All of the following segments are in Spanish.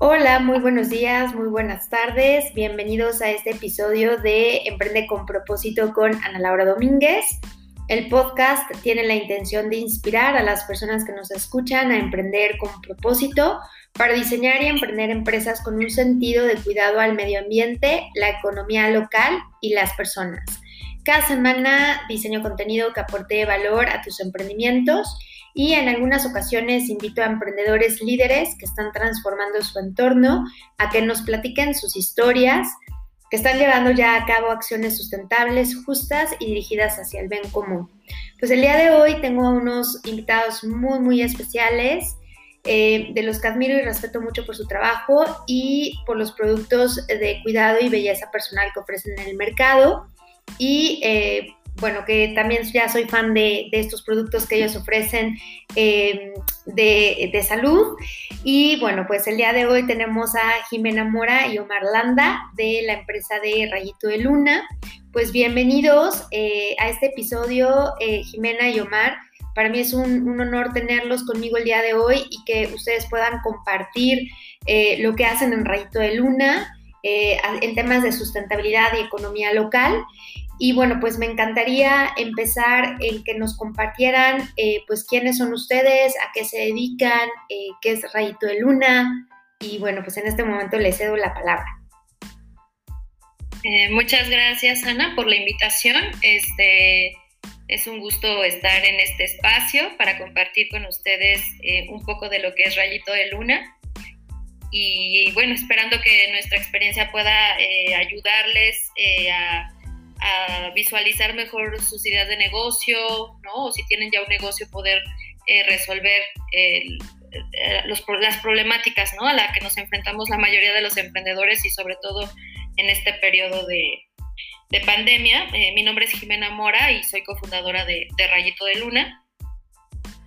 Hola, muy buenos días, muy buenas tardes. Bienvenidos a este episodio de Emprende con propósito con Ana Laura Domínguez. El podcast tiene la intención de inspirar a las personas que nos escuchan a emprender con propósito para diseñar y emprender empresas con un sentido de cuidado al medio ambiente, la economía local y las personas. Cada semana diseño contenido que aporte valor a tus emprendimientos y en algunas ocasiones invito a emprendedores líderes que están transformando su entorno a que nos platiquen sus historias, que están llevando ya a cabo acciones sustentables, justas y dirigidas hacia el bien común. Pues el día de hoy tengo unos invitados muy, muy especiales. Eh, de los que admiro y respeto mucho por su trabajo y por los productos de cuidado y belleza personal que ofrecen en el mercado. Y eh, bueno, que también ya soy fan de, estos productos que ellos ofrecen em, de, salud. Y bueno, pues el día de hoy tenemos a Jimena Mora y Omar Landa de la empresa de Rayito de Luna. Pues bienvenidos eh, a este episodio, eh, Jimena y Omar. Para mí es un, honor tenerlos conmigo el día de hoy y que ustedes puedan compartir eh, lo que hacen en Rayito de Luna. en temas de sustentabilidad y economía local. Y bueno, pues me encantaría empezar en que nos compartieran, eh, pues, quiénes son ustedes, a qué se dedican, eh, qué es Rayito de Luna. Y bueno, pues en este momento les cedo la palabra. Eh, muchas gracias, Ana, por la invitación. Este, es un gusto estar en este espacio para compartir con ustedes un poco de lo que es Rayito de Luna. Y bueno, esperando que nuestra experiencia pueda ayudarles a a visualizar mejor sus ideas de negocio, ¿no? O si tienen ya un negocio, poder eh, resolver eh, las problemáticas, ¿no? A las que nos enfrentamos la mayoría de los emprendedores y sobre todo en este periodo de, pandemia. Eh, mi nombre es Jimena Mora y soy cofundadora de, Rayito de Luna.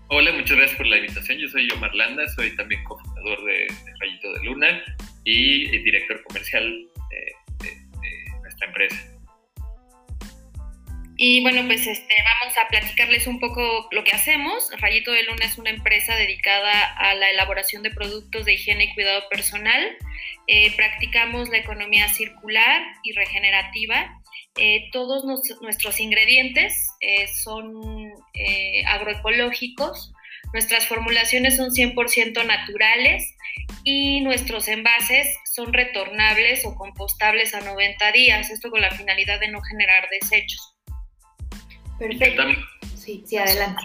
Hola, muchas gracias por la invitación. Yo soy Omar Landa, soy también cofundador de, Rayito de Luna y director comercial de nuestra empresa. Y bueno, pues este, vamos a platicarles un poco lo que hacemos. Rayito de Luna es una empresa dedicada a la elaboración de productos de higiene y cuidado personal. Eh, practicamos la economía circular y regenerativa. Eh, todos nuestros ingredientes eh, son agroecológicos. Nuestras formulaciones son 100% naturales y nuestros envases son retornables o compostables a 90 días. Esto con la finalidad de no generar desechos. Perfecto. Sí, sí, adelante.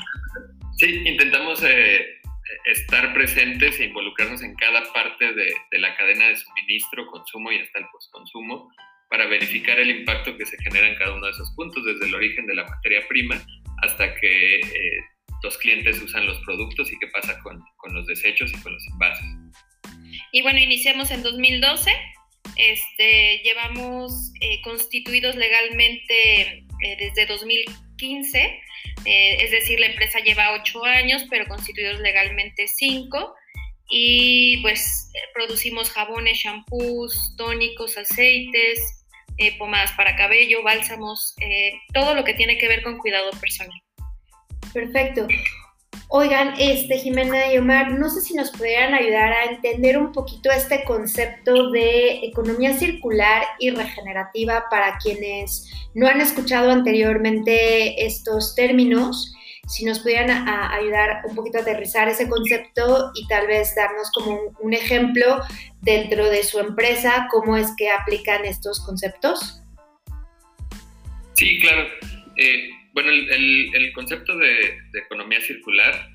Sí, intentamos eh, estar presentes e involucrarnos en cada parte de, la cadena de suministro, consumo y hasta el postconsumo para verificar el impacto que se genera en cada uno de esos puntos, desde el origen de la materia prima hasta que eh, los clientes usan los productos y qué pasa con, los desechos y con los envases. Y bueno, iniciamos en 2012. Este, llevamos eh, constituidos legalmente desde 2015 15, eh, es decir, la empresa lleva 8 años, pero constituidos legalmente 5. Y pues eh, producimos jabones, shampoos, tónicos, aceites, eh, pomadas para cabello, bálsamos, todo lo que tiene que ver con cuidado personal. Perfecto. Oigan, este, Jimena y Omar, no sé si nos pudieran ayudar a entender un poquito este concepto de economía circular y regenerativa para quienes no han escuchado anteriormente estos términos, si nos pudieran ayudar un poquito a aterrizar ese concepto y tal vez darnos como un, ejemplo dentro de su empresa, cómo es que aplican estos conceptos. Sí, claro. Eh, bueno, el, concepto de, economía circular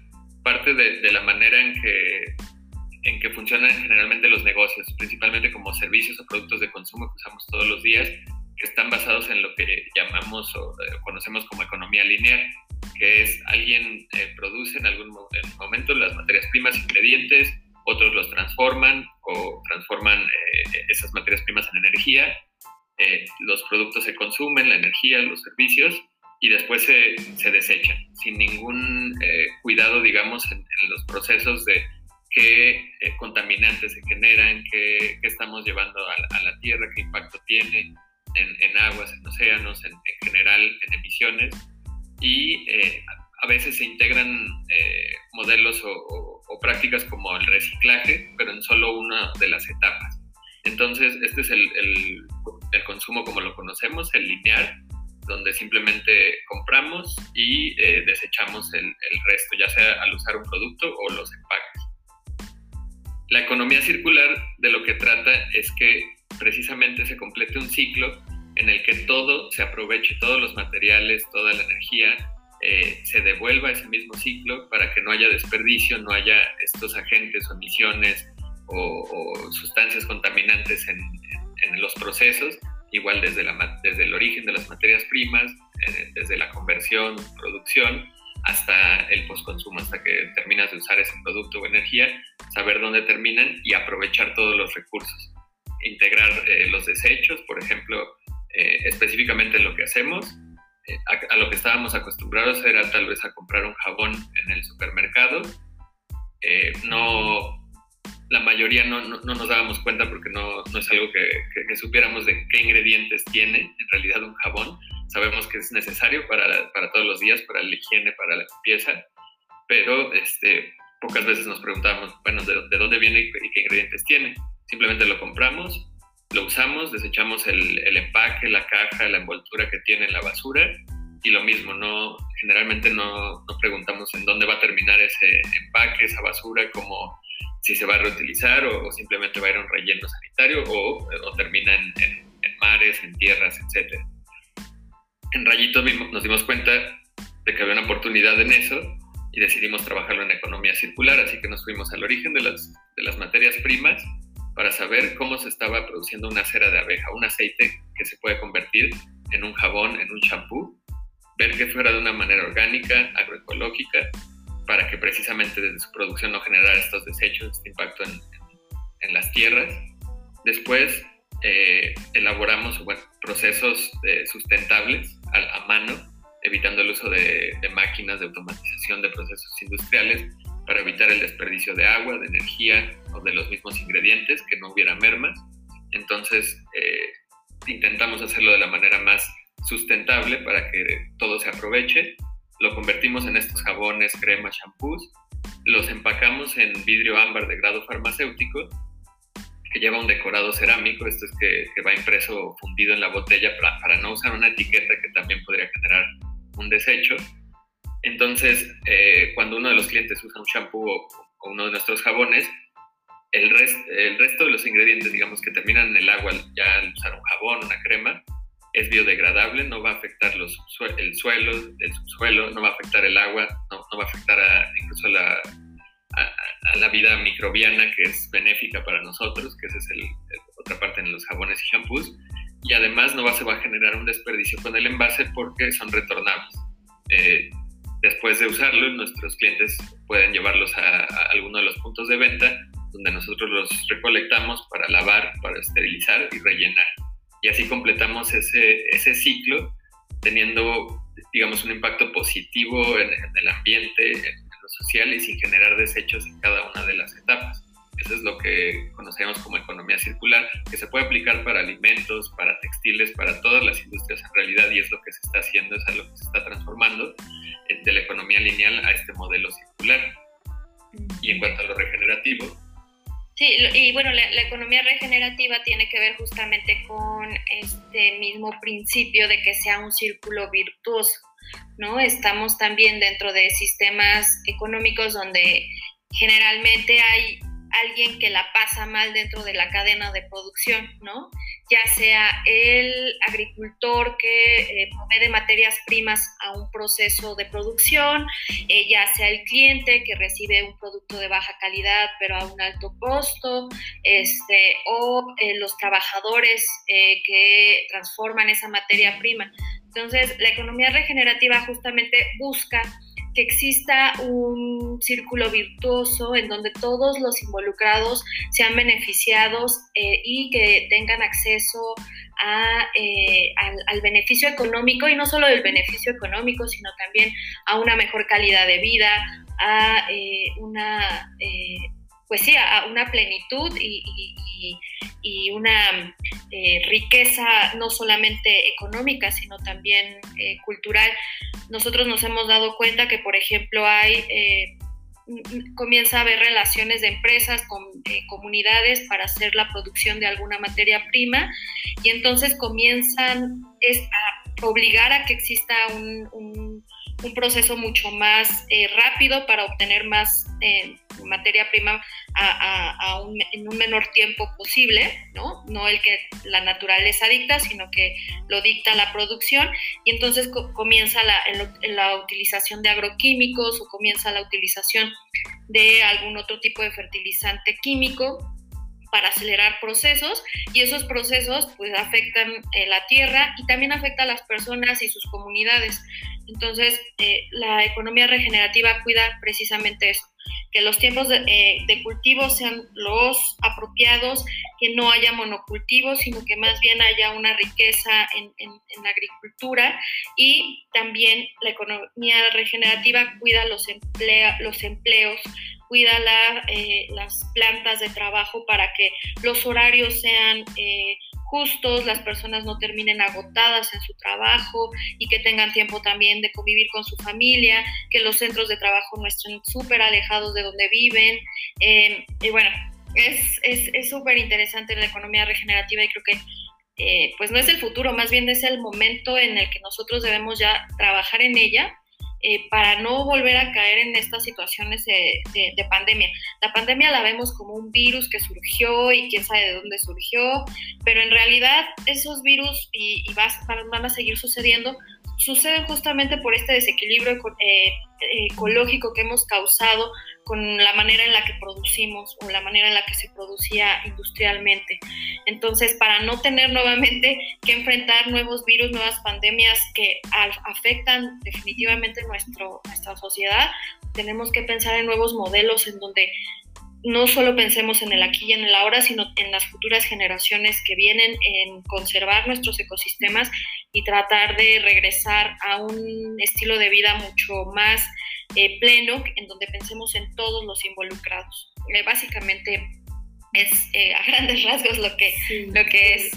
parte de, la manera en que, en que funcionan generalmente los negocios, principalmente como servicios o productos de consumo que usamos todos los días, que están basados en lo que llamamos o eh, conocemos como economía lineal, que es alguien eh, produce en algún momento las materias primas, ingredientes, otros los transforman o transforman eh, esas materias primas en energía, los productos se consumen, la energía, los servicios, y después se, se desechan, sin ningún eh, cuidado, digamos, en, los procesos de qué eh, contaminantes se generan, qué, qué estamos llevando a, la Tierra, qué impacto tiene en, en aguas, en océanos, en, general en emisiones. Y eh, a veces se integran modelos o, prácticas como el reciclaje, pero en solo una de las etapas. Entonces, este es el, el, consumo como lo conocemos, el lineal, donde simplemente compramos y eh, desechamos el, el, resto, ya sea al usar un producto o los empaques. La economía circular de lo que trata es que precisamente se complete un ciclo en el que todo se aproveche, todos los materiales, toda la energía, eh, se devuelva a ese mismo ciclo para que no haya desperdicio, no haya estos agentes o emisiones o, sustancias contaminantes en, los procesos, igual desde, la, desde el origen de las materias primas, eh, desde la conversión, producción, hasta el postconsumo, hasta que terminas de usar ese producto o energía, saber dónde terminan y aprovechar todos los recursos. Integrar eh, los desechos, por ejemplo, específicamente en lo que hacemos, eh, a, lo que estábamos acostumbrados era tal vez a comprar un jabón en el supermercado. Eh, no, la mayoría no, no, nos dábamos cuenta porque no, no es algo que, que, supiéramos de qué ingredientes tiene en realidad un jabón. Sabemos que es necesario para, para todos los días, para la higiene, para la limpieza, pero este, pocas veces nos preguntábamos, bueno, ¿de, de dónde viene y qué ingredientes tiene? Simplemente lo compramos, lo usamos, desechamos el, el, empaque, la caja, la envoltura que tiene en la basura y lo mismo, no, generalmente no, no, preguntamos en dónde va a terminar ese empaque, esa basura, como si se va a reutilizar o, simplemente va a ir a un relleno sanitario o, o termina en, en, mares, en tierras, etc. En Rayito nos dimos cuenta de que había una oportunidad en eso y decidimos trabajarlo en economía circular, así que nos fuimos al origen de las, de las materias primas para saber cómo se estaba produciendo una cera de abeja, un aceite que se puede convertir en un jabón, en un champú, ver que fuera de una manera orgánica, agroecológica, para que precisamente desde su producción no generara estos desechos, este impacto en, las tierras. Después eh, elaboramos procesos eh, sustentables a, mano, evitando el uso de, máquinas de automatización de procesos industriales para evitar el desperdicio de agua, de energía o de los mismos ingredientes, que no hubiera mermas. Entonces, eh, intentamos hacerlo de la manera más sustentable para que todo se aproveche. Lo convertimos en estos jabones, cremas, shampoos. Los empacamos en vidrio ámbar de grado farmacéutico, que lleva un decorado cerámico. Esto es que, va impreso fundido en la botella para, para no usar una etiqueta que también podría generar un desecho entonces, eh, cuando uno de los clientes usa un shampoo o, uno de nuestros jabones, el, el, resto de los ingredientes, digamos, que terminan en el agua ya al usar un jabón, una crema, es biodegradable, no va a afectar los, el suelo, el subsuelo, no va a afectar el agua, no, va a afectar incluso la, a, la vida microbiana que es benéfica para nosotros, que esa es el, otra parte en los jabones y shampoos, y además no va, se va a generar un desperdicio con el envase porque son retornables. Eh, Después de usarlo, nuestros clientes pueden llevarlos a, alguno de los puntos de venta donde nosotros los recolectamos para lavar, para esterilizar y rellenar. Y así completamos ese, ese ciclo teniendo, digamos, un impacto positivo en, el ambiente, en, en, lo social y sin generar desechos en cada una de las etapas. Eso es lo que conocemos como economía circular, que se puede aplicar para alimentos, para textiles, para todas las industrias en realidad y es lo que se está haciendo, es a lo que se está transformando eh, de la economía lineal a este modelo circular. Y en cuanto a lo regenerativo. Sí, y bueno, la, la, economía regenerativa tiene que ver justamente con este mismo principio de que sea un círculo virtuoso, ¿no? Estamos también dentro de sistemas económicos donde generalmente hay alguien que la pasa mal dentro de la cadena de producción, ¿no? Ya sea el agricultor que eh, provee materias primas a un proceso de producción, eh, ya sea el cliente que recibe un producto de baja calidad pero a un alto costo, este, o eh, los trabajadores que transforman esa materia prima. Entonces, la economía regenerativa justamente busca que exista un círculo virtuoso en donde todos los involucrados sean beneficiados eh, y que tengan acceso eh, al, beneficio económico y no solo del beneficio económico, sino también a una mejor calidad de vida, a eh, una pues sí, a una plenitud y, una eh, riqueza no solamente económica, sino también eh, cultural. Nosotros nos hemos dado cuenta que, por ejemplo, hay eh, comienza a haber relaciones de empresas con eh, comunidades para hacer la producción de alguna materia prima y entonces comienzan a obligar a que exista un un proceso mucho más eh, rápido para obtener más eh, materia prima en un menor tiempo posible, ¿no? No el que la naturaleza dicta, sino que lo dicta la producción y entonces comienza la, la utilización de agroquímicos o comienza la utilización de algún otro tipo de fertilizante químico para acelerar procesos y esos procesos pues afectan eh, la tierra y también afecta a las personas y sus comunidades. Entonces, eh, la economía regenerativa cuida precisamente eso, que los tiempos de, eh, cultivo sean los apropiados, que no haya monocultivos, sino que más bien haya una riqueza en, la agricultura y también la economía regenerativa cuida los, los empleos, cuida eh, las plantas de trabajo para que los horarios sean justos, las personas no terminen agotadas en su trabajo y que tengan tiempo también de convivir con su familia, que los centros de trabajo no estén súper alejados de donde viven. Eh, y bueno, es súper es, interesante la economía regenerativa y creo que eh, pues no es el futuro, más bien es el momento en el que nosotros debemos ya trabajar en ella eh, para no volver a caer en estas situaciones de, pandemia. La pandemia la vemos como un virus que surgió y quién sabe de dónde surgió, pero en realidad esos virus y, y van a seguir sucediendo suceden justamente por este desequilibrio eh, ecológico que hemos causado con la manera en la que producimos o la manera en la que se producía industrialmente. Entonces, para no tener nuevamente que enfrentar nuevos virus, nuevas pandemias que afectan definitivamente nuestro, nuestra sociedad, tenemos que pensar en nuevos modelos en donde no solo pensemos en el aquí y en el ahora, sino en las futuras generaciones que vienen, en conservar nuestros ecosistemas y tratar de regresar a un estilo de vida mucho más eh, pleno, en donde pensemos en todos los involucrados. Eh, básicamente es eh, a grandes rasgos lo que, lo que es.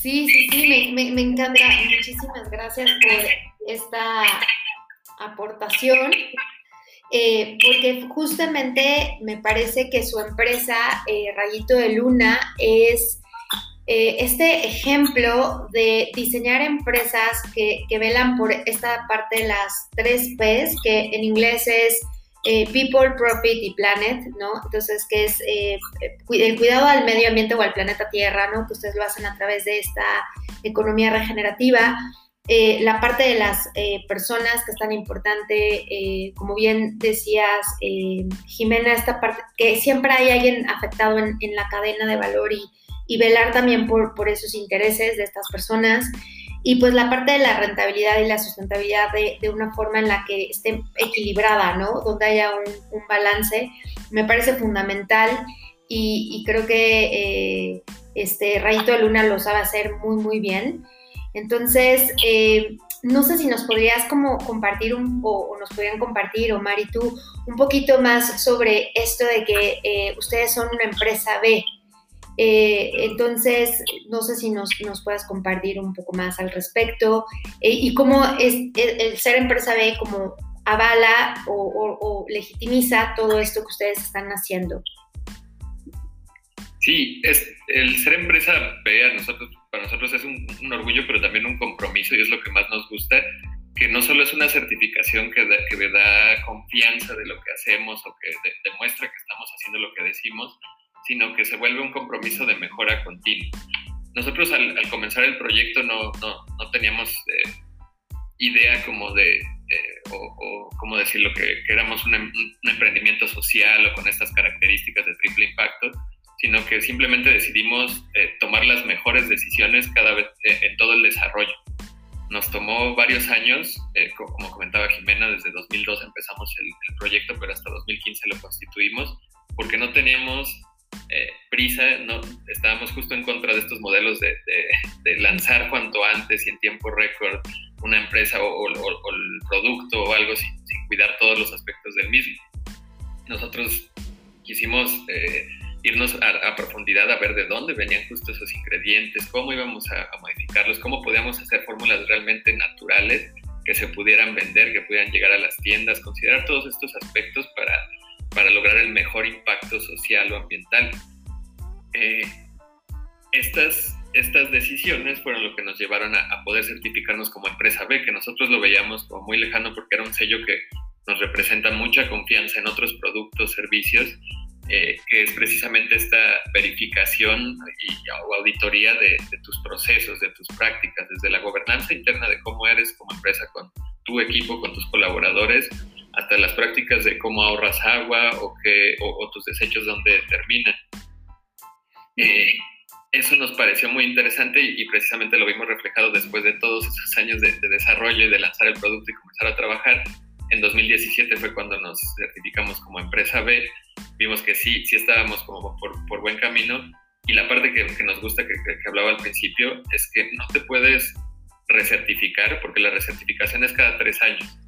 Sí, sí, sí, me, me encanta. Muchísimas gracias por esta aportación. Eh, porque justamente me parece que su empresa, eh, Rayito de Luna, es eh, este ejemplo de diseñar empresas que, velan por esta parte de las tres P's, que en inglés es People, Profit y Planet, ¿no? Entonces, que es el cuidado al medio ambiente o al planeta Tierra, ¿no? Que ustedes lo hacen a través de esta economía regenerativa eh, la parte de las eh, personas que es tan importante, eh, como bien decías, Jimena, esta parte, que siempre hay alguien afectado en, la cadena de valor y, velar también por, por, esos intereses de estas personas. Y pues la parte de la rentabilidad y la sustentabilidad de, una forma en la que esté equilibrada, ¿no? Donde haya un, balance, me parece fundamental y, y creo que este Rayito de Luna lo sabe hacer muy, muy bien. Entonces, eh, no sé si nos podrías como compartir un, o, nos podrían compartir, Omar y tú, un poquito más sobre esto de que eh, ustedes son una empresa B. Eh, entonces, no sé si nos, nos puedas compartir un poco más al respecto y cómo es el, ser empresa B como avala o, o legitimiza todo esto que ustedes están haciendo. Sí, es, el ser empresa B a nosotros, para nosotros es un, orgullo, pero también un compromiso y es lo que más nos gusta, que no solo es una certificación que, da, que da confianza de lo que hacemos o que demuestra que estamos haciendo lo que decimos, sino que se vuelve un compromiso de mejora continua. Nosotros al, comenzar el proyecto no, no, no teníamos eh, idea como de, eh, o, como decirlo, que, que éramos un, un emprendimiento social o con estas características de triple impacto, sino que simplemente decidimos eh, tomar las mejores decisiones cada vez eh, en todo el desarrollo. Nos tomó varios años, eh, como comentaba Jimena, desde 2002 empezamos el, proyecto, pero hasta 2015 lo constituimos, porque no teníamos prisa, no, estábamos justo en contra de estos modelos de, de, lanzar cuanto antes y en tiempo récord una empresa o, el producto o algo sin, sin, cuidar todos los aspectos del mismo. Nosotros quisimos irnos a, profundidad a ver de dónde venían justo esos ingredientes, cómo íbamos a, modificarlos, cómo podíamos hacer fórmulas realmente naturales que se pudieran vender, que pudieran llegar a las tiendas, considerar todos estos aspectos para, para lograr el mejor impacto social o ambiental. Eh, estas, estas decisiones fueron lo que nos llevaron a, a, poder certificarnos como empresa B, que nosotros lo veíamos como muy lejano porque era un sello que nos representa mucha confianza en otros productos, servicios eh, que es precisamente esta verificación y, o auditoría de, tus procesos, de tus prácticas, desde la gobernanza interna de cómo eres como empresa con tu equipo, con tus colaboradores, hasta las prácticas de cómo ahorras agua o, que, o, tus desechos donde terminan. Eh, eso nos pareció muy interesante y, precisamente lo vimos reflejado después de todos esos años de, de desarrollo y de lanzar el producto y comenzar a trabajar. En 2017 fue cuando nos certificamos como empresa B vimos que sí, sí estábamos como por, por buen camino. Y la parte que, que nos gusta que, que, hablaba al principio es que no te puedes recertificar, porque la recertificación es cada tres años,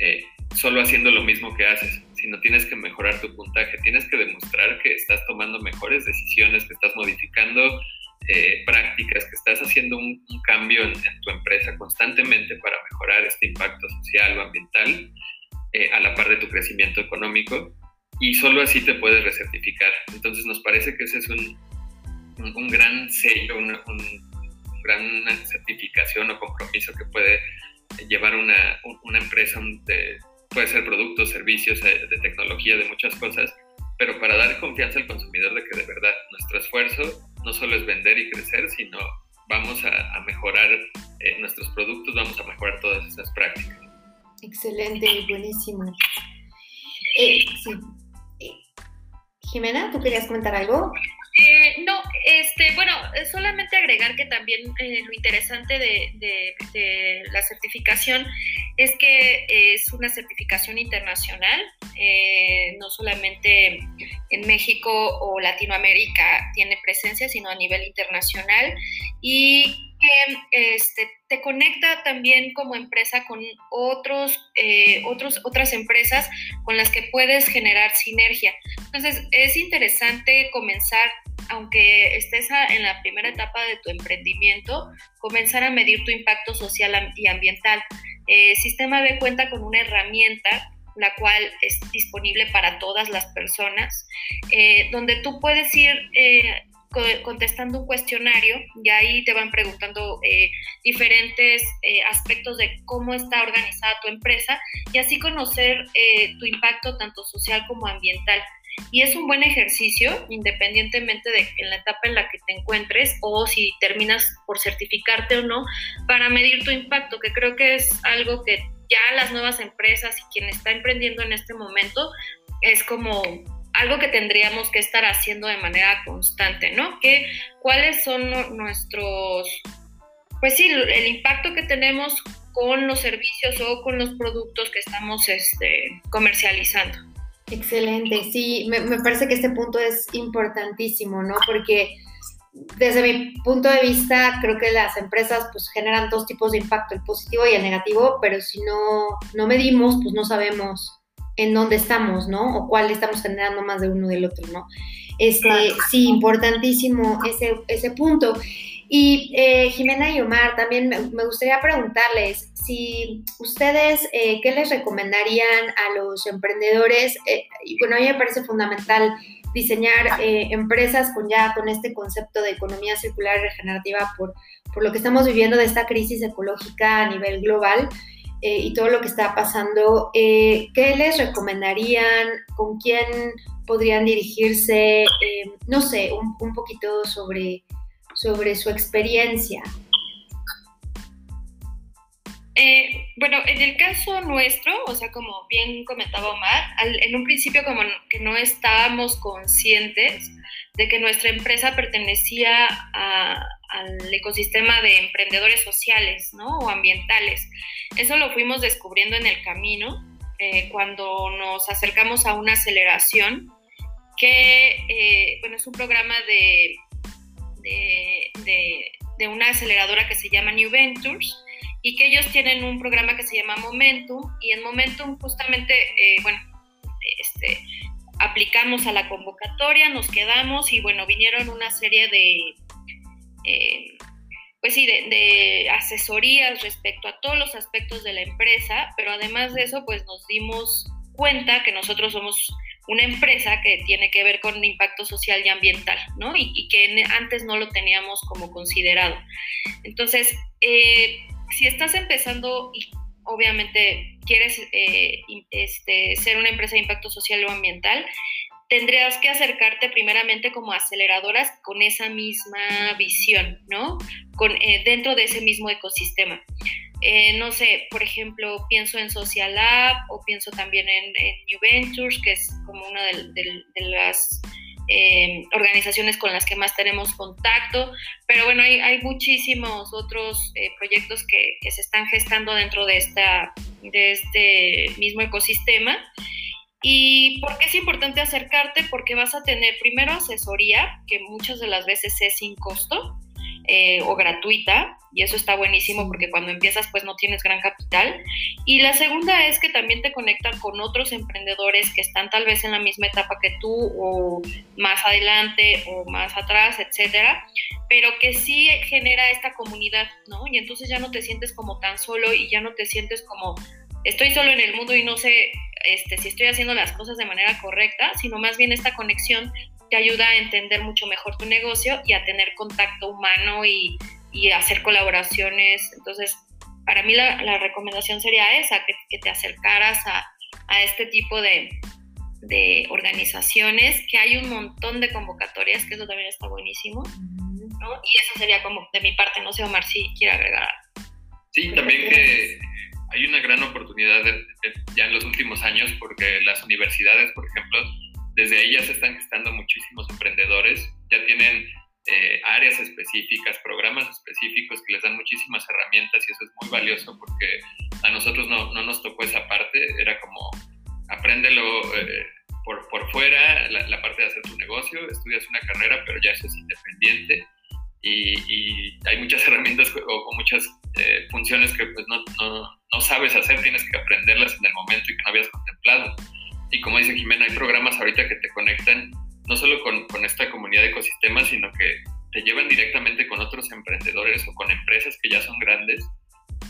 eh, solo haciendo lo mismo que haces, sino tienes que mejorar tu puntaje, tienes que demostrar que estás tomando mejores decisiones, que estás modificando eh, prácticas, que estás haciendo un, cambio en, en, tu empresa constantemente para mejorar este impacto social o ambiental eh, a la par de tu crecimiento económico y solo así te puedes recertificar. Entonces nos parece que ese es un, un, gran sello, una, un, gran certificación o compromiso que puede llevar una, una empresa, de, puede ser productos, servicios, eh, de tecnología, de muchas cosas, pero para dar confianza al consumidor de que de verdad nuestro esfuerzo no solo es vender y crecer, sino vamos a, mejorar eh, nuestros productos, vamos a mejorar todas esas prácticas. Excelente, buenísimo. Eh, sí, Jimena, ¿tú querías comentar algo? Eh, no, este, bueno, solamente agregar que también eh, lo interesante de, la certificación es que es una certificación internacional, eh, no solamente en México o Latinoamérica tiene presencia, sino a nivel internacional y que este, te conecta también como empresa con otros, eh, otros, otras empresas con las que puedes generar sinergia. Entonces, es interesante comenzar, aunque estés en la primera etapa de tu emprendimiento, comenzar a medir tu impacto social y ambiental. Eh, Sistema B cuenta con una herramienta la cual es disponible para todas las personas, eh, donde tú puedes ir eh, contestando un cuestionario y ahí te van preguntando diferentes aspectos de cómo está organizada tu empresa y así conocer tu impacto tanto social como ambiental. Y es un buen ejercicio, independientemente de en la etapa en la que te encuentres o si terminas por certificarte o no, para medir tu impacto, que creo que es algo que ya las nuevas empresas y quien está emprendiendo en este momento es como algo que tendríamos que estar haciendo de manera constante, ¿no? Que, ¿Cuáles son nuestros, pues sí, el impacto que tenemos con los servicios o con los productos que estamos este, comercializando? Excelente, sí, me, me, parece que este punto es importantísimo, ¿no? Porque desde mi punto de vista, creo que las empresas pues generan dos tipos de impacto, el positivo y el negativo, pero si no, no medimos, pues no sabemos en dónde estamos, ¿no? O cuál estamos generando más de uno del otro, ¿no? Este, Sí, importantísimo ese, ese punto. Y eh, Jimena y Omar, también me, gustaría preguntarles si ustedes, eh, ¿qué les recomendarían a los emprendedores? Eh, bueno, a mí me parece fundamental diseñar empresas con ya con este concepto de economía circular y regenerativa por, por lo que estamos viviendo de esta crisis ecológica a nivel global. Eh, y todo lo que está pasando, eh, ¿qué les recomendarían? ¿Con quién podrían dirigirse? Eh, no sé, un, poquito sobre, sobre su experiencia. bueno, en el caso nuestro, o sea, como bien comentaba Omar, en un principio como que no estábamos conscientes de que nuestra empresa pertenecía al ecosistema de emprendedores sociales ¿no? o ambientales. Eso lo fuimos descubriendo en el camino eh, cuando nos acercamos a una aceleración que, eh, bueno, es un programa de, de, una aceleradora que se llama New Ventures y que ellos tienen un programa que se llama Momentum y en Momentum justamente, eh, bueno, este, aplicamos a la convocatoria, nos quedamos y bueno, vinieron una serie de, pues sí, de, asesorías respecto a todos los aspectos de la empresa, pero además de eso, pues nos dimos cuenta que nosotros somos una empresa que tiene que ver con impacto social y ambiental, ¿no? Y, que antes no lo teníamos como considerado. Entonces, eh, si estás empezando y obviamente quieres eh, este, ser una empresa de impacto social o ambiental, tendrías que acercarte primeramente como aceleradoras con esa misma visión, ¿no? Con, eh, dentro de ese mismo ecosistema. Eh, no sé, por ejemplo, pienso en Social Lab o pienso también en, New Ventures, que es como una de, las eh, organizaciones con las que más tenemos contacto, pero bueno, hay, muchísimos otros proyectos que, que, se están gestando dentro de, esta, de este mismo ecosistema. ¿Y por qué es importante acercarte? Porque vas a tener primero asesoría, que muchas de las veces es sin costo eh, o gratuita, y eso está buenísimo porque cuando empiezas pues no tienes gran capital. Y la segunda es que también te conectan con otros emprendedores que están tal vez en la misma etapa que tú o más adelante o más atrás, etcétera, pero que sí genera esta comunidad, ¿no? Y entonces ya no te sientes como tan solo y ya no te sientes como estoy solo en el mundo y no sé este, si estoy haciendo las cosas de manera correcta, sino más bien esta conexión te ayuda a entender mucho mejor tu negocio y a tener contacto humano y, y hacer colaboraciones. Entonces, para mí la, recomendación sería esa, que, te acercaras a, a este tipo de, de, organizaciones, que hay un montón de convocatorias, que eso también está buenísimo. ¿no? Y eso sería como de mi parte, no sé Omar si quiere agregar. Sí, también que hay una gran oportunidad ya en los últimos años porque las universidades, por ejemplo, desde ahí ya se están gestando muchísimos emprendedores, ya tienen eh, áreas específicas, programas específicos que les dan muchísimas herramientas y eso es muy valioso porque a nosotros no, no nos tocó esa parte, era como apréndelo eh, por, por fuera, la, parte de hacer tu negocio, estudias una carrera, pero ya eso es independiente y, hay muchas herramientas o, muchas eh, funciones que pues no, no, no, sabes hacer, tienes que aprenderlas en el momento y que no habías contemplado. Y como dice Jimena, hay programas ahorita que te conectan no solo con, con esta comunidad de ecosistemas, sino que te llevan directamente con otros emprendedores o con empresas que ya son grandes.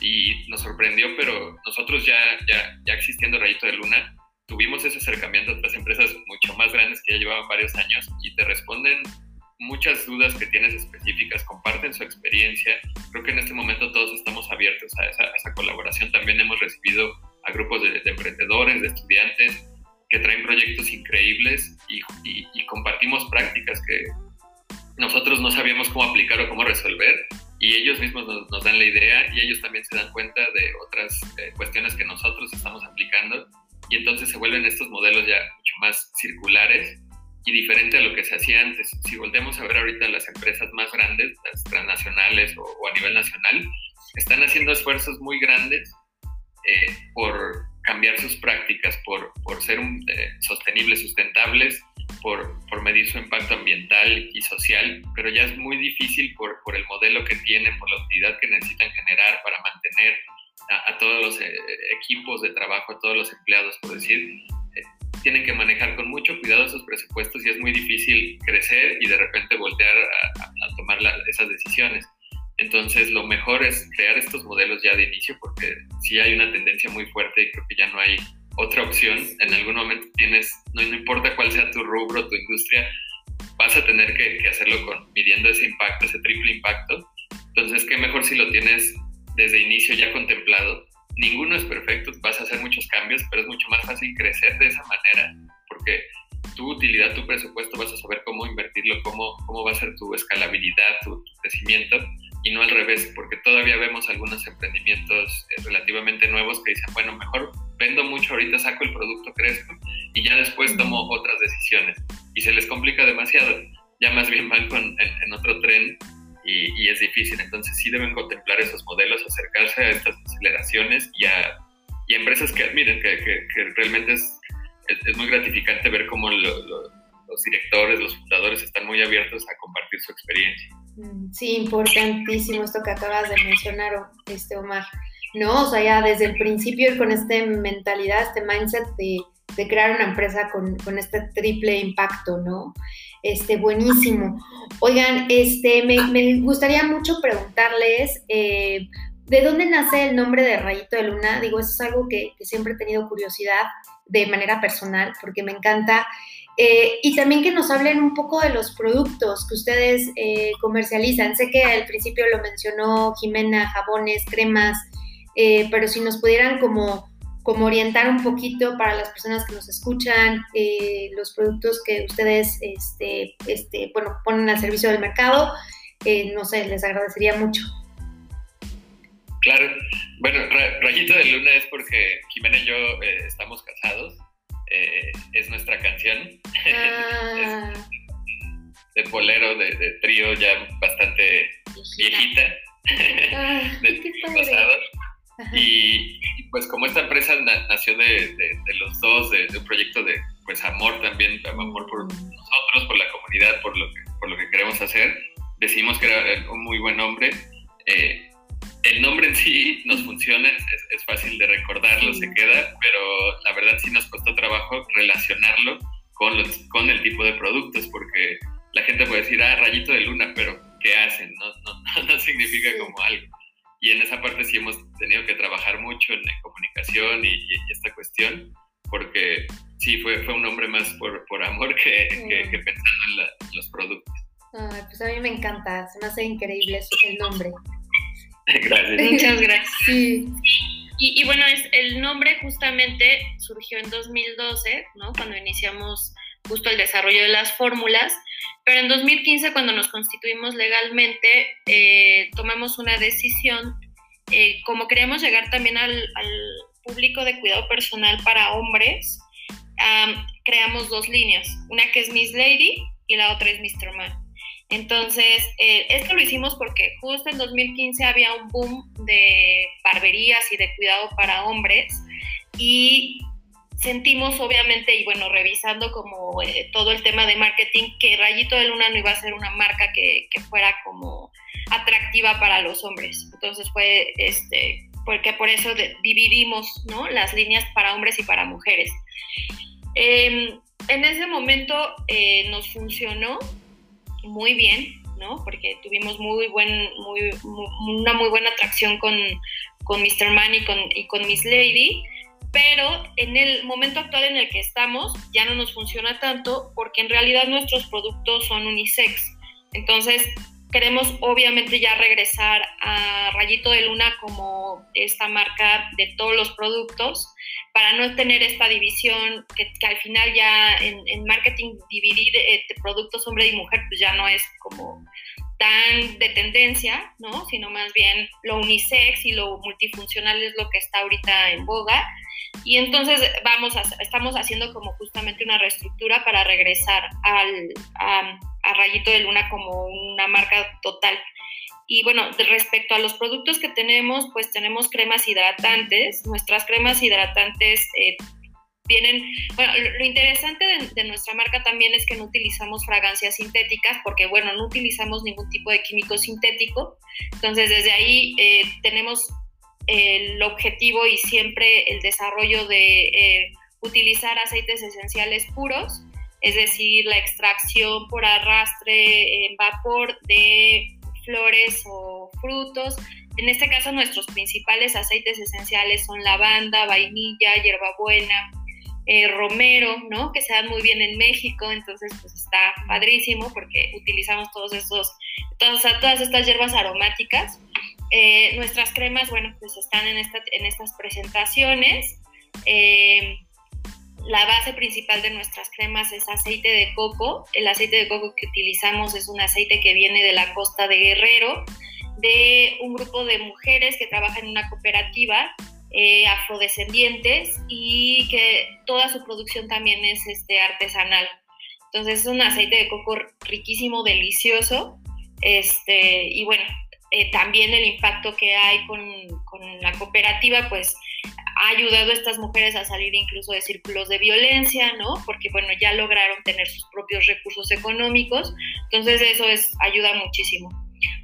Y nos sorprendió, pero nosotros ya, ya, ya existiendo Rayito de Luna, tuvimos ese acercamiento a otras empresas mucho más grandes que ya llevaban varios años y te responden muchas dudas que tienes específicas, comparten su experiencia. Creo que en este momento todos estamos abiertos a esa, colaboración. También hemos recibido a grupos de, emprendedores, de estudiantes que traen proyectos increíbles y, compartimos prácticas que nosotros no sabíamos cómo aplicar o cómo resolver y ellos mismos nos, dan la idea y ellos también se dan cuenta de otras eh, cuestiones que nosotros estamos aplicando y entonces se vuelven estos modelos ya mucho más circulares y diferente a lo que se hacía antes. Si volvemos a ver ahorita las empresas más grandes, las transnacionales o, a nivel nacional, están haciendo esfuerzos muy grandes eh, por cambiar sus prácticas, por, por ser eh, sostenibles, sustentables, por, por, medir su impacto ambiental y social, pero ya es muy difícil por, por el modelo que tienen, por la utilidad que necesitan generar para mantener a, a todos los eh, equipos de trabajo, a todos los empleados, por decir, tienen que manejar con mucho cuidado esos presupuestos y es muy difícil crecer y de repente voltear a, tomar esas decisiones. Entonces, lo mejor es crear estos modelos ya de inicio porque si hay una tendencia muy fuerte y creo que ya no hay otra opción. En algún momento tienes, no, importa cuál sea tu rubro, tu industria, vas a tener que, que hacerlo con midiendo ese impacto, ese triple impacto. Entonces, qué mejor si lo tienes desde inicio ya contemplado ninguno es perfecto, vas a hacer muchos cambios, pero es mucho más fácil crecer de esa manera, porque tu utilidad, tu presupuesto, vas a saber cómo invertirlo, cómo, cómo va a ser tu escalabilidad, tu, crecimiento, y no al revés, porque todavía vemos algunos emprendimientos eh, relativamente nuevos que dicen, bueno, mejor vendo mucho ahorita, saco el producto, crezco, y ya después tomo otras decisiones, y se les complica demasiado, ya más bien van con, en, en otro tren y, es difícil. Entonces sí deben contemplar esos modelos, acercarse a estas aceleraciones y a, y empresas que admiren, que, que, realmente es, es, muy gratificante ver cómo los directores, los fundadores están muy abiertos a compartir su experiencia. Mm, sí, importantísimo esto que acabas de mencionar, este Omar. No, o sea, ya desde el principio ir con esta mentalidad, este mindset de crear una empresa con, con, este triple impacto, ¿no? Este, buenísimo. Oigan, este, me, gustaría mucho preguntarles, eh, ¿de dónde nace el nombre de Rayito de Luna? Digo, eso es algo que siempre he tenido curiosidad de manera personal, porque me encanta. Eh, y también que nos hablen un poco de los productos que ustedes eh, comercializan. Sé que al principio lo mencionó Jimena, jabones, cremas, eh, pero si nos pudieran como, como orientar un poquito para las personas que nos escuchan, los productos que ustedes este, este, bueno, ponen al servicio del mercado, no sé, les agradecería mucho. Claro, bueno, Rayito de Luna es porque Jimena y yo estamos casados eh, es nuestra canción. Ah. de bolero, de, trío ya bastante viejita, ah, pasado. Y, pues como esta empresa nació de, los dos, de, un proyecto de pues amor también, amor por mm. nosotros, por la comunidad, por lo que, por lo que queremos hacer, decidimos que era un muy buen nombre. Eh, el nombre en sí nos funciona, es, fácil de recordarlo, se queda, pero la verdad sí nos costó trabajo relacionarlo con, los, con el tipo de productos, porque la gente puede decir, ah, rayito de luna, pero ¿qué hacen? No, no, no significa como algo. Y en esa parte sí hemos tenido que trabajar mucho en, comunicación y, esta cuestión, porque sí, fue, fue un nombre más por, por amor que, que, pensando en, los productos. Ay, pues a mí me encanta, se me hace increíble el nombre. Gracias. Muchas gracias. Y, bueno, es, el nombre justamente surgió en 2012, ¿no? Cuando iniciamos justo el desarrollo de las fórmulas, pero en 2015 cuando nos constituimos legalmente, eh, tomamos una decisión, eh, como queríamos llegar también al, público de cuidado personal para hombres, creamos dos líneas, una que es Miss Lady y la otra es Mr. Man. Entonces, eh, esto lo hicimos porque justo en 2015 había un boom de barberías y de cuidado para hombres y sentimos obviamente y bueno, revisando como eh, todo el tema de marketing, que Rayito de Luna no iba a ser una marca que, fuera como atractiva para los hombres. Entonces fue este, porque por eso dividimos ¿no? las líneas para hombres y para mujeres. Em, en ese momento eh, nos funcionó, muy bien, ¿no? Porque tuvimos muy buen, muy, una muy buena atracción con, con Mr. Man y con, y con Miss Lady, pero en el momento actual en el que estamos ya no nos funciona tanto porque en realidad nuestros productos son unisex. Entonces, queremos obviamente ya regresar a Rayito de Luna como esta marca de todos los productos para no tener esta división que, al final ya en, marketing dividir eh, productos hombre y mujer pues ya no es como tan de tendencia, ¿no? Sino más bien lo unisex y lo multifuncional es lo que está ahorita en boga. Y entonces vamos a, estamos haciendo como justamente una reestructura para regresar al, a, a Rayito de Luna como una marca total. Y bueno, respecto a los productos que tenemos, pues tenemos cremas hidratantes. Nuestras cremas hidratantes eh, bueno, lo interesante de, nuestra marca también es que no utilizamos fragancias sintéticas porque, bueno, no utilizamos ningún tipo de químico sintético. Entonces, desde ahí eh, tenemos el objetivo y siempre el desarrollo de eh, utilizar aceites esenciales puros, es decir, la extracción por arrastre en vapor de flores o frutos. En este caso nuestros principales aceites esenciales son lavanda, vainilla, hierbabuena, eh, romero, ¿no? Que se dan muy bien en México, entonces pues está padrísimo porque utilizamos todos estos, todas, todas estas hierbas aromáticas. Eh, nuestras cremas, bueno, pues están en, esta, en estas presentaciones. Eh, la base principal de nuestras cremas es aceite de coco. El aceite de coco que utilizamos es un aceite que viene de la costa de Guerrero, de un grupo de mujeres que trabajan en una cooperativa eh, afrodescendientes y que toda su producción también es este, artesanal. Entonces es un aceite de coco riquísimo, delicioso. Este, y bueno, eh, también el impacto que hay con, con la cooperativa, pues ha ayudado a estas mujeres a salir incluso de círculos de violencia, ¿no? Porque, bueno, ya lograron tener sus propios recursos económicos, entonces eso es, ayuda muchísimo.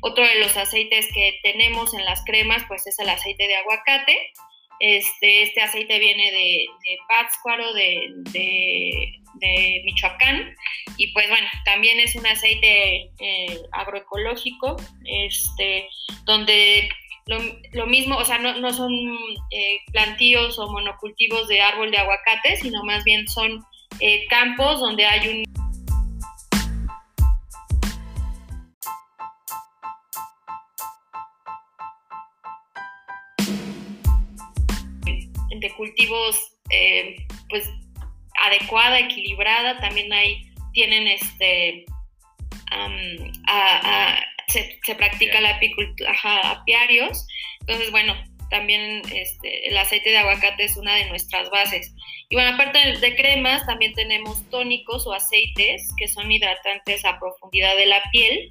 Otro de los aceites que tenemos en las cremas, pues es el aceite de aguacate. Este, este aceite viene de, Pátzcuaro, de, de, Michoacán, y pues bueno, también es un aceite eh, agroecológico, este, donde lo, mismo, o sea, no, no son eh, plantíos o monocultivos de árbol de aguacate, sino más bien son eh, campos donde hay un de cultivos eh, pues adecuada, equilibrada, también hay, tienen este, se, practica la apicultura, apiarios, entonces bueno, también este, el aceite de aguacate es una de nuestras bases. Y bueno, aparte de cremas, también tenemos tónicos o aceites que son hidratantes a profundidad de la piel.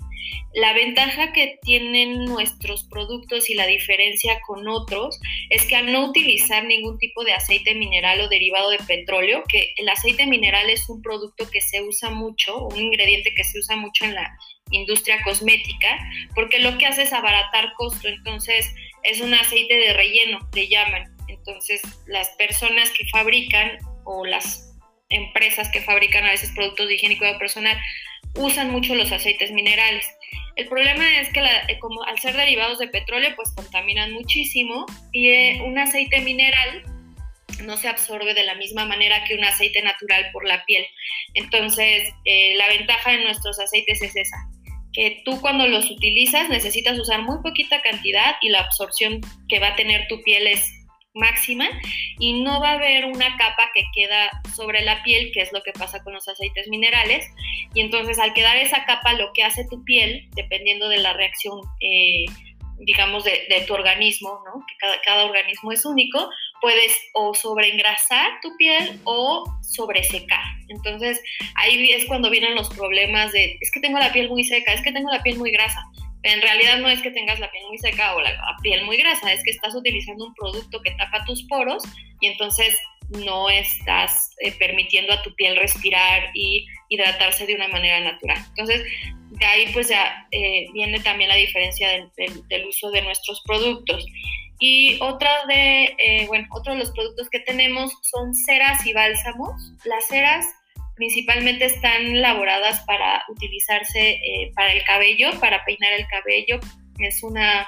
La ventaja que tienen nuestros productos y la diferencia con otros es que al no utilizar ningún tipo de aceite mineral o derivado de petróleo, que el aceite mineral es un producto que se usa mucho, un ingrediente que se usa mucho en la industria cosmética, porque lo que hace es abaratar costo, entonces es un aceite de relleno, le llaman. Entonces las personas que fabrican o las empresas que fabrican a veces productos de higiene y cuidado personal usan mucho los aceites minerales. El problema es que eh, como al ser derivados de petróleo, pues contaminan muchísimo y eh, un aceite mineral no se absorbe de la misma manera que un aceite natural por la piel. Entonces, eh, la ventaja de nuestros aceites es esa, que tú cuando los utilizas necesitas usar muy poquita cantidad y la absorción que va a tener tu piel es máxima y no va a haber una capa que queda sobre la piel, que es lo que pasa con los aceites minerales. Y entonces al quedar esa capa, lo que hace tu piel, dependiendo de la reacción, eh, digamos, de, tu organismo, ¿no? que cada, cada, organismo es único, puedes o sobreengrasar tu piel o sobresecar. Entonces ahí es cuando vienen los problemas de, es que tengo la piel muy seca, es que tengo la piel muy grasa en realidad no es que tengas la piel muy seca o la, piel muy grasa, es que estás utilizando un producto que tapa tus poros y entonces no estás eh, permitiendo a tu piel respirar y hidratarse de una manera natural. Entonces, de ahí pues ya eh, viene también la diferencia del, uso de nuestros productos. Y otra de, eh, bueno, otro de los productos que tenemos son ceras y bálsamos. Las ceras principalmente están elaboradas para utilizarse eh, para el cabello, para peinar el cabello. Es una,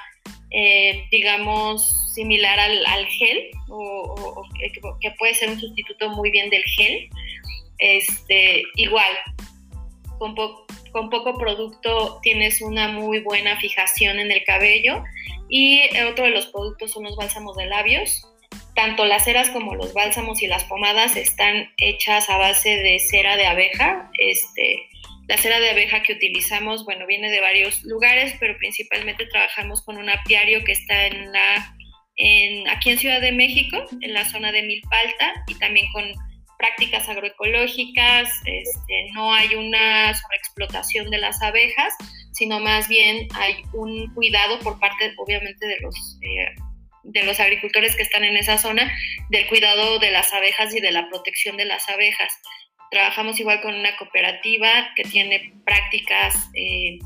eh, digamos, similar al, gel, o, que, puede ser un sustituto muy bien del gel. Este, igual, con, con poco producto tienes una muy buena fijación en el cabello. Y otro de los productos son los bálsamos de labios, tanto las ceras como los bálsamos y las pomadas están hechas a base de cera de abeja. Este, la cera de abeja que utilizamos, bueno, viene de varios lugares, pero principalmente trabajamos con un apiario que está en la, en, aquí en Ciudad de México, en la zona de Milpalta, y también con prácticas agroecológicas. Este, no hay una sobreexplotación de las abejas, sino más bien hay un cuidado por parte, obviamente, de los eh, de los agricultores que están en esa zona del cuidado de las abejas y de la protección de las abejas. Trabajamos igual con una cooperativa que tiene prácticas eh,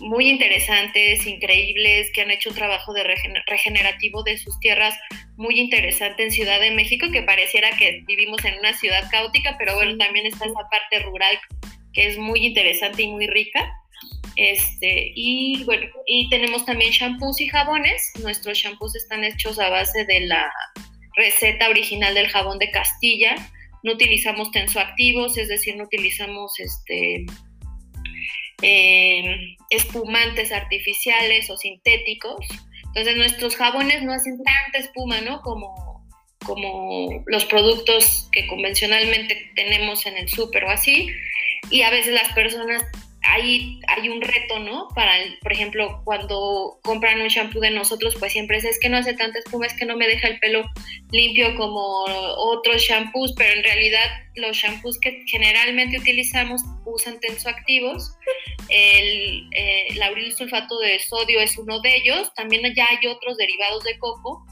muy interesantes, increíbles, que han hecho un trabajo de regenerativo de sus tierras muy interesante en Ciudad de México, que pareciera que vivimos en una ciudad caótica, pero bueno, también está esa parte rural que es muy interesante y muy rica. Este, y bueno, y tenemos también shampoos y jabones. Nuestros shampoos están hechos a base de la receta original del jabón de Castilla. No utilizamos tensoactivos, es decir, no utilizamos este, em, espumantes artificiales o sintéticos. Entonces nuestros jabones no hacen tanta espuma, ¿no? Como, como los productos que convencionalmente tenemos en el súper o así. Y a veces las personas hay, hay un reto, ¿no? Para, por ejemplo, cuando compran un shampoo de nosotros, pues siempre es, que no hace tanta espuma, es que no me deja el pelo limpio como otros shampoos, pero en realidad los shampoos que generalmente utilizamos usan tensoactivos. El eh, sulfato de sodio es uno de ellos, también ya hay otros derivados de coco,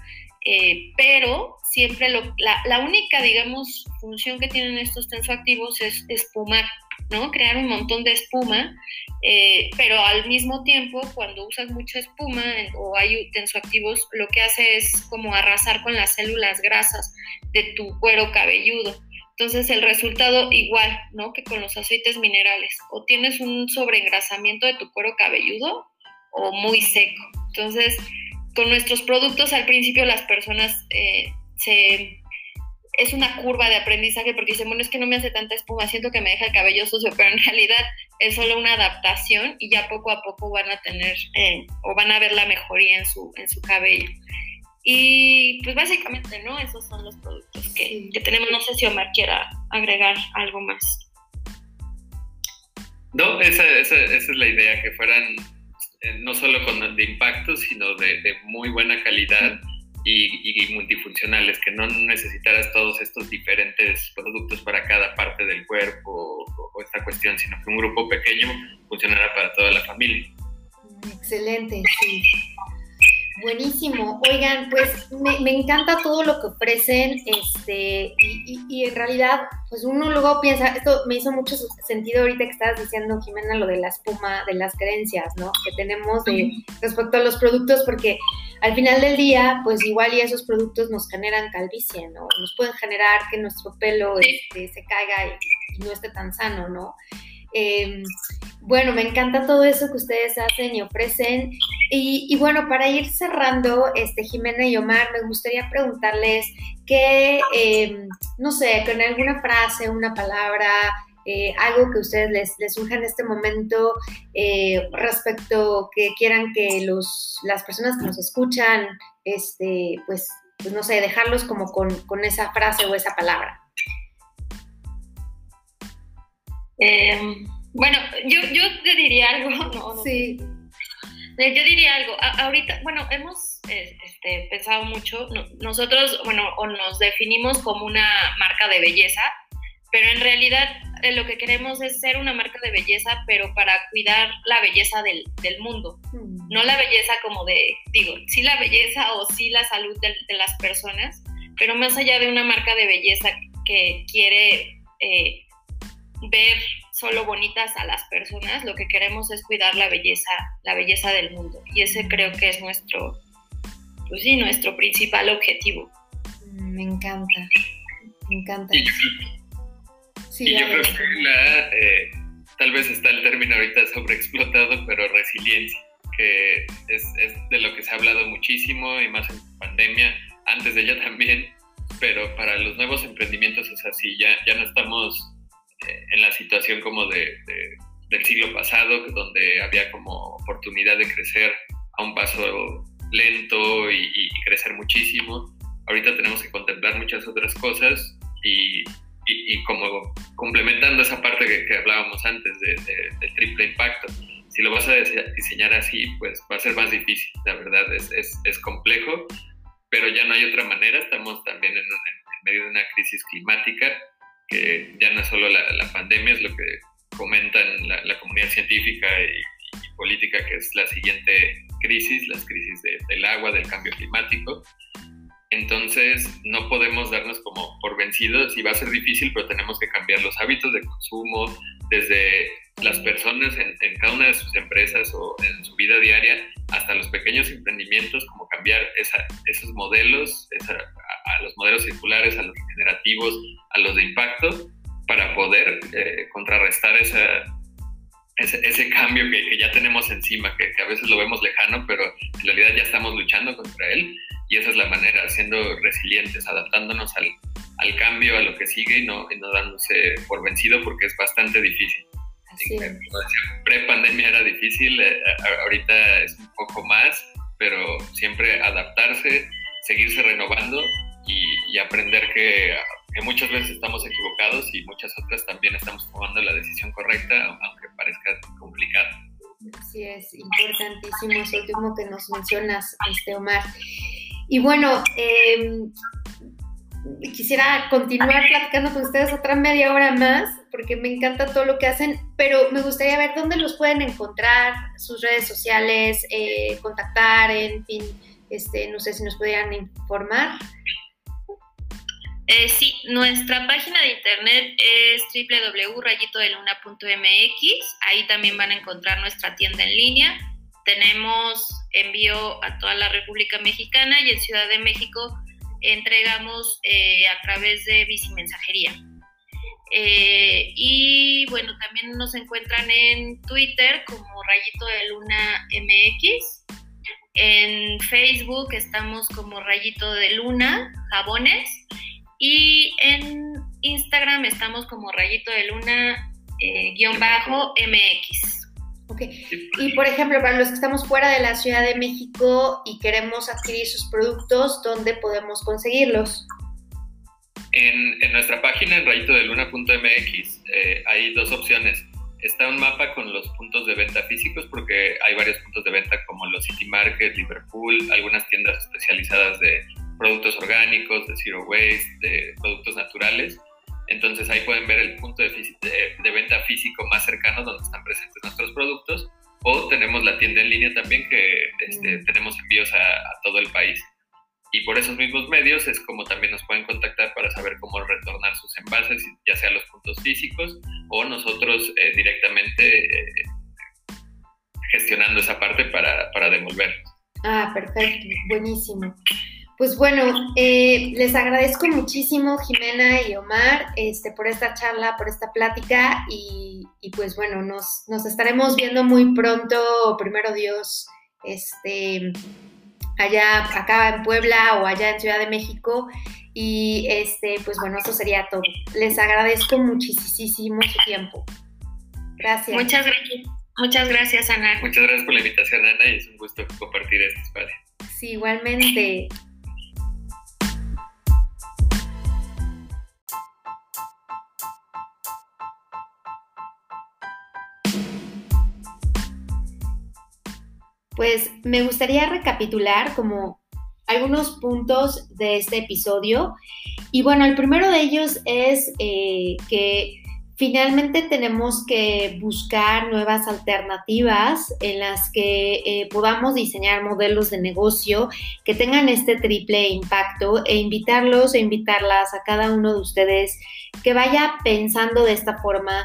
eh, pero siempre la, la, única, digamos, función que tienen estos tensoactivos es espumar ¿no? Crear un montón de espuma, eh, pero al mismo tiempo, cuando usas mucha espuma o hay tensoactivos, lo que hace es como arrasar con las células grasas de tu cuero cabelludo. Entonces el resultado igual, ¿no? Que con los aceites minerales. O tienes un sobreengrasamiento de tu cuero cabelludo o muy seco. Entonces, con nuestros productos al principio las personas eh, se es una curva de aprendizaje porque dicen, bueno, es que no me hace tanta espuma, siento que me deja el cabello sucio, pero en realidad es solo una adaptación y ya poco a poco van a tener eh, o van a ver la mejoría en su, en su cabello. Y pues básicamente, ¿no? Esos son los productos que, tenemos. No sé si Omar quiera agregar algo más. No, esa, esa, esa es la idea, que fueran eh, no solo con de impacto, sino de, de muy buena calidad y, multifuncionales, que no necesitaras todos estos diferentes productos para cada parte del cuerpo o, esta cuestión, sino que un grupo pequeño funcionara para toda la familia. Excelente, sí. Buenísimo. Oigan, pues me, encanta todo lo que ofrecen, este, y, en realidad, pues uno luego piensa, esto me hizo mucho sentido ahorita que estabas diciendo, Jimena, lo de la espuma, de las creencias, ¿no? Que tenemos de, respecto a los productos, porque al final del día, pues igual y esos productos nos generan calvicie, ¿no? Nos pueden generar que nuestro pelo este, se caiga y, no esté tan sano, ¿no? Em, bueno, me encanta todo eso que ustedes hacen y ofrecen. Y, bueno, para ir cerrando, este, Jimena y Omar, me gustaría preguntarles que, em, no sé, con alguna frase, una palabra, eh, algo que ustedes les, les surja en este momento eh, respecto que quieran que los, las personas que nos escuchan, este, pues, pues no sé, dejarlos como con, con esa frase o esa palabra. Em, bueno, yo, yo te diría algo, no, Sí. Eh, yo diría algo, ahorita, bueno, hemos este, pensado mucho, nosotros, bueno, o nos definimos como una marca de belleza, pero en realidad eh, lo que queremos es ser una marca de belleza, pero para cuidar la belleza del, del mundo, mm. no la belleza como de, digo, sí la belleza o sí la salud de, las personas, pero más allá de una marca de belleza que quiere eh, ver solo bonitas a las personas, lo que queremos es cuidar la belleza, la belleza del mundo. Y ese creo que es nuestro, pues sí, nuestro principal objetivo. Mm, me encanta, me encanta. Y yo creo que la, eh, tal vez está el término ahorita sobreexplotado, pero resiliencia, que es, de lo que se ha hablado muchísimo y más en pandemia, antes de ella también, pero para los nuevos emprendimientos es así, ya, ya no estamos en la situación como de, del siglo pasado, donde había como oportunidad de crecer a un paso lento y, y crecer muchísimo. Ahorita tenemos que contemplar muchas otras cosas y y, como complementando esa parte que, hablábamos antes de, del triple impacto, si lo vas a diseñar así, pues va a ser más difícil, la verdad, es, es, es complejo, pero ya no hay otra manera, estamos también en, medio de una crisis climática, que ya no es solo la, la pandemia, es lo que comentan la, la comunidad científica y, política, que es la siguiente crisis, las crisis del agua, del cambio climático, entonces, no podemos darnos como por vencidos y va a ser difícil, pero tenemos que cambiar los hábitos de consumo desde las personas en, cada una de sus empresas o en su vida diaria hasta los pequeños emprendimientos, como cambiar esos modelos, a, los modelos circulares, a los regenerativos, a los de impacto, para poder eh, contrarrestar esa, ese, cambio que, ya tenemos encima, que, a veces lo vemos lejano, pero en realidad ya estamos luchando contra él y esa es la manera, siendo resilientes, adaptándonos al, al cambio, a lo que sigue y no, y no dándose por vencido porque es bastante difícil. Pre-pandemia era difícil, eh, ahorita es un poco más, pero siempre adaptarse, seguirse renovando y, y aprender que, que, muchas veces estamos equivocados y muchas otras también estamos tomando la decisión correcta, aunque parezca complicado. Así es, importantísimo eso último que nos mencionas, este Omar. Y bueno, em, quisiera continuar platicando con ustedes otra media hora más, porque me encanta todo lo que hacen, pero me gustaría ver dónde los pueden encontrar, sus redes sociales, eh, contactar, en fin, este, no sé si nos pudieran informar. Eh, sí, nuestra página de internet es www.rayitodeluna.mx. Ahí también van a encontrar nuestra tienda en línea. Tenemos envío a toda la República Mexicana y en Ciudad de México entregamos eh, a través de bicimensajería. Eh, y bueno, también nos encuentran en Twitter como Rayito de Luna MX. En Facebook estamos como Rayito de Luna Jabones. Y en Instagram estamos como Rayito de Luna eh, guion bajo MX. Ok. Y por ejemplo, para los que estamos fuera de la Ciudad de México y queremos adquirir sus productos, ¿dónde podemos conseguirlos? En, nuestra página en rayitodeluna.mx eh, hay dos opciones. Está un mapa con los puntos de venta físicos porque hay varios puntos de venta como los City Market, Liverpool, algunas tiendas especializadas de productos orgánicos, de zero waste, de productos naturales. Entonces ahí pueden ver el punto de, venta físico más cercano donde están presentes nuestros productos. O tenemos la tienda en línea también que este, mm. tenemos envíos a, todo el país. Y por esos mismos medios es como también nos pueden contactar para saber cómo retornar sus envases, ya sea los puntos físicos o nosotros eh, directamente eh, gestionando esa parte para, para devolverlos. Ah, perfecto, buenísimo. Pues bueno, eh, les agradezco muchísimo Jimena y Omar este, por esta charla, por esta plática y, pues bueno, nos, nos, estaremos viendo muy pronto, primero Dios, este, allá, acá en Puebla o allá en Ciudad de México y este, pues bueno, eso sería todo. Les agradezco muchísimo su tiempo. Gracias. Muchas gracias. Muchas gracias, Ana. Muchas gracias por la invitación, Ana, y es un gusto compartir este espacio. Sí, igualmente. Pues me gustaría recapitular como algunos puntos de este episodio. Y bueno, el primero de ellos es eh, que finalmente tenemos que buscar nuevas alternativas en las que eh, podamos diseñar modelos de negocio que tengan este triple impacto e invitarlos e invitarlas a cada uno de ustedes que vaya pensando de esta forma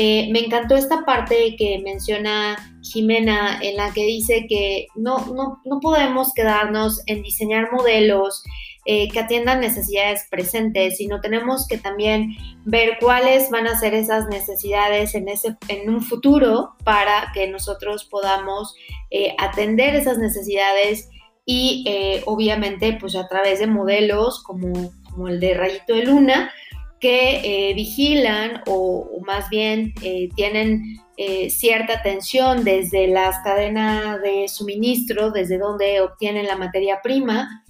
eh, me encantó esta parte que menciona Jimena, en la que dice que no, no, podemos quedarnos en diseñar modelos eh, que atiendan necesidades presentes, sino tenemos que también ver cuáles van a ser esas necesidades en, ese, en un futuro para que nosotros podamos eh, atender esas necesidades y obviamente pues a través de modelos como, como el de Rayito de Luna, que eh, vigilan o, más bien eh, tienen eh, cierta atención desde las cadenas de suministro, desde donde obtienen la materia prima,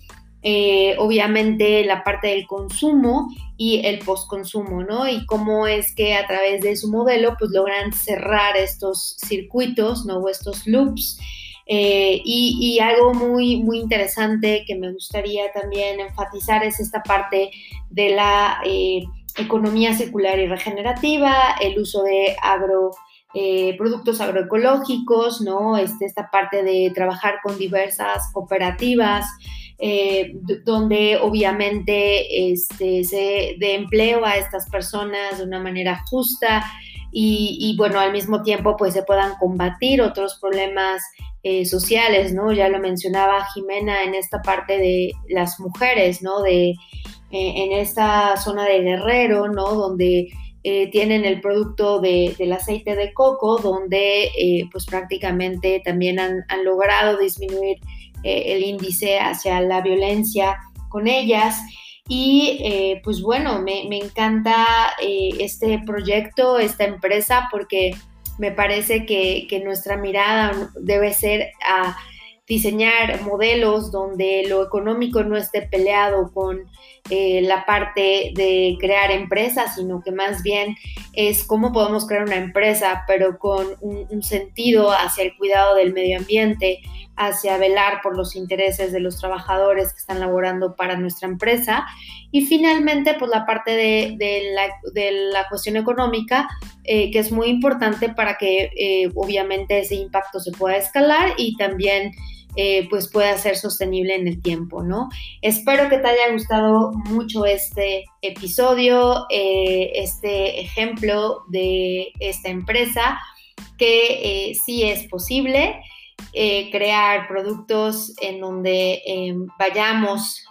obviamente la parte del consumo y el postconsumo, ¿no? Y cómo es que a través de su modelo pues logran cerrar estos circuitos, ¿no? O estos loops. y, algo muy, muy interesante que me gustaría también enfatizar es esta parte de la economía circular y regenerativa, el uso de agro, eh, productos agroecológicos, ¿no? Este, esta parte de trabajar con diversas cooperativas, eh, donde obviamente este, se de empleo a estas personas de una manera justa y, bueno, al mismo tiempo pues se puedan combatir otros problemas eh, sociales, ¿no? Ya lo mencionaba Jimena en esta parte de las mujeres, ¿no? De en esta zona de Guerrero, ¿no? Donde eh, tienen el producto del aceite de coco, donde eh, pues prácticamente también han, logrado disminuir el índice hacia la violencia con ellas. Y pues bueno, me, encanta este proyecto, esta empresa, porque me parece que nuestra mirada debe ser a diseñar modelos donde lo económico no esté peleado con eh, la parte de crear empresas, sino que más bien es cómo podemos crear una empresa, pero con un, sentido hacia el cuidado del medio ambiente, hacia velar por los intereses de los trabajadores que están laborando para nuestra empresa. Y finalmente, pues la parte de, la, cuestión económica, eh, que es muy importante para que eh, obviamente ese impacto se pueda escalar y también eh, pues pueda ser sostenible en el tiempo, ¿no? Espero que te haya gustado mucho este episodio, eh, este ejemplo de esta empresa, que sí es posible. crear productos en donde vayamos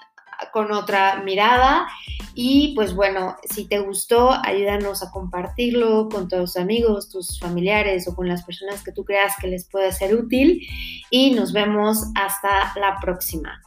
con otra mirada. Y pues bueno, si te gustó, ayúdanos a compartirlo con tus amigos, tus familiares o con las personas que tú creas que les puede ser útil. Y nos vemos hasta la próxima.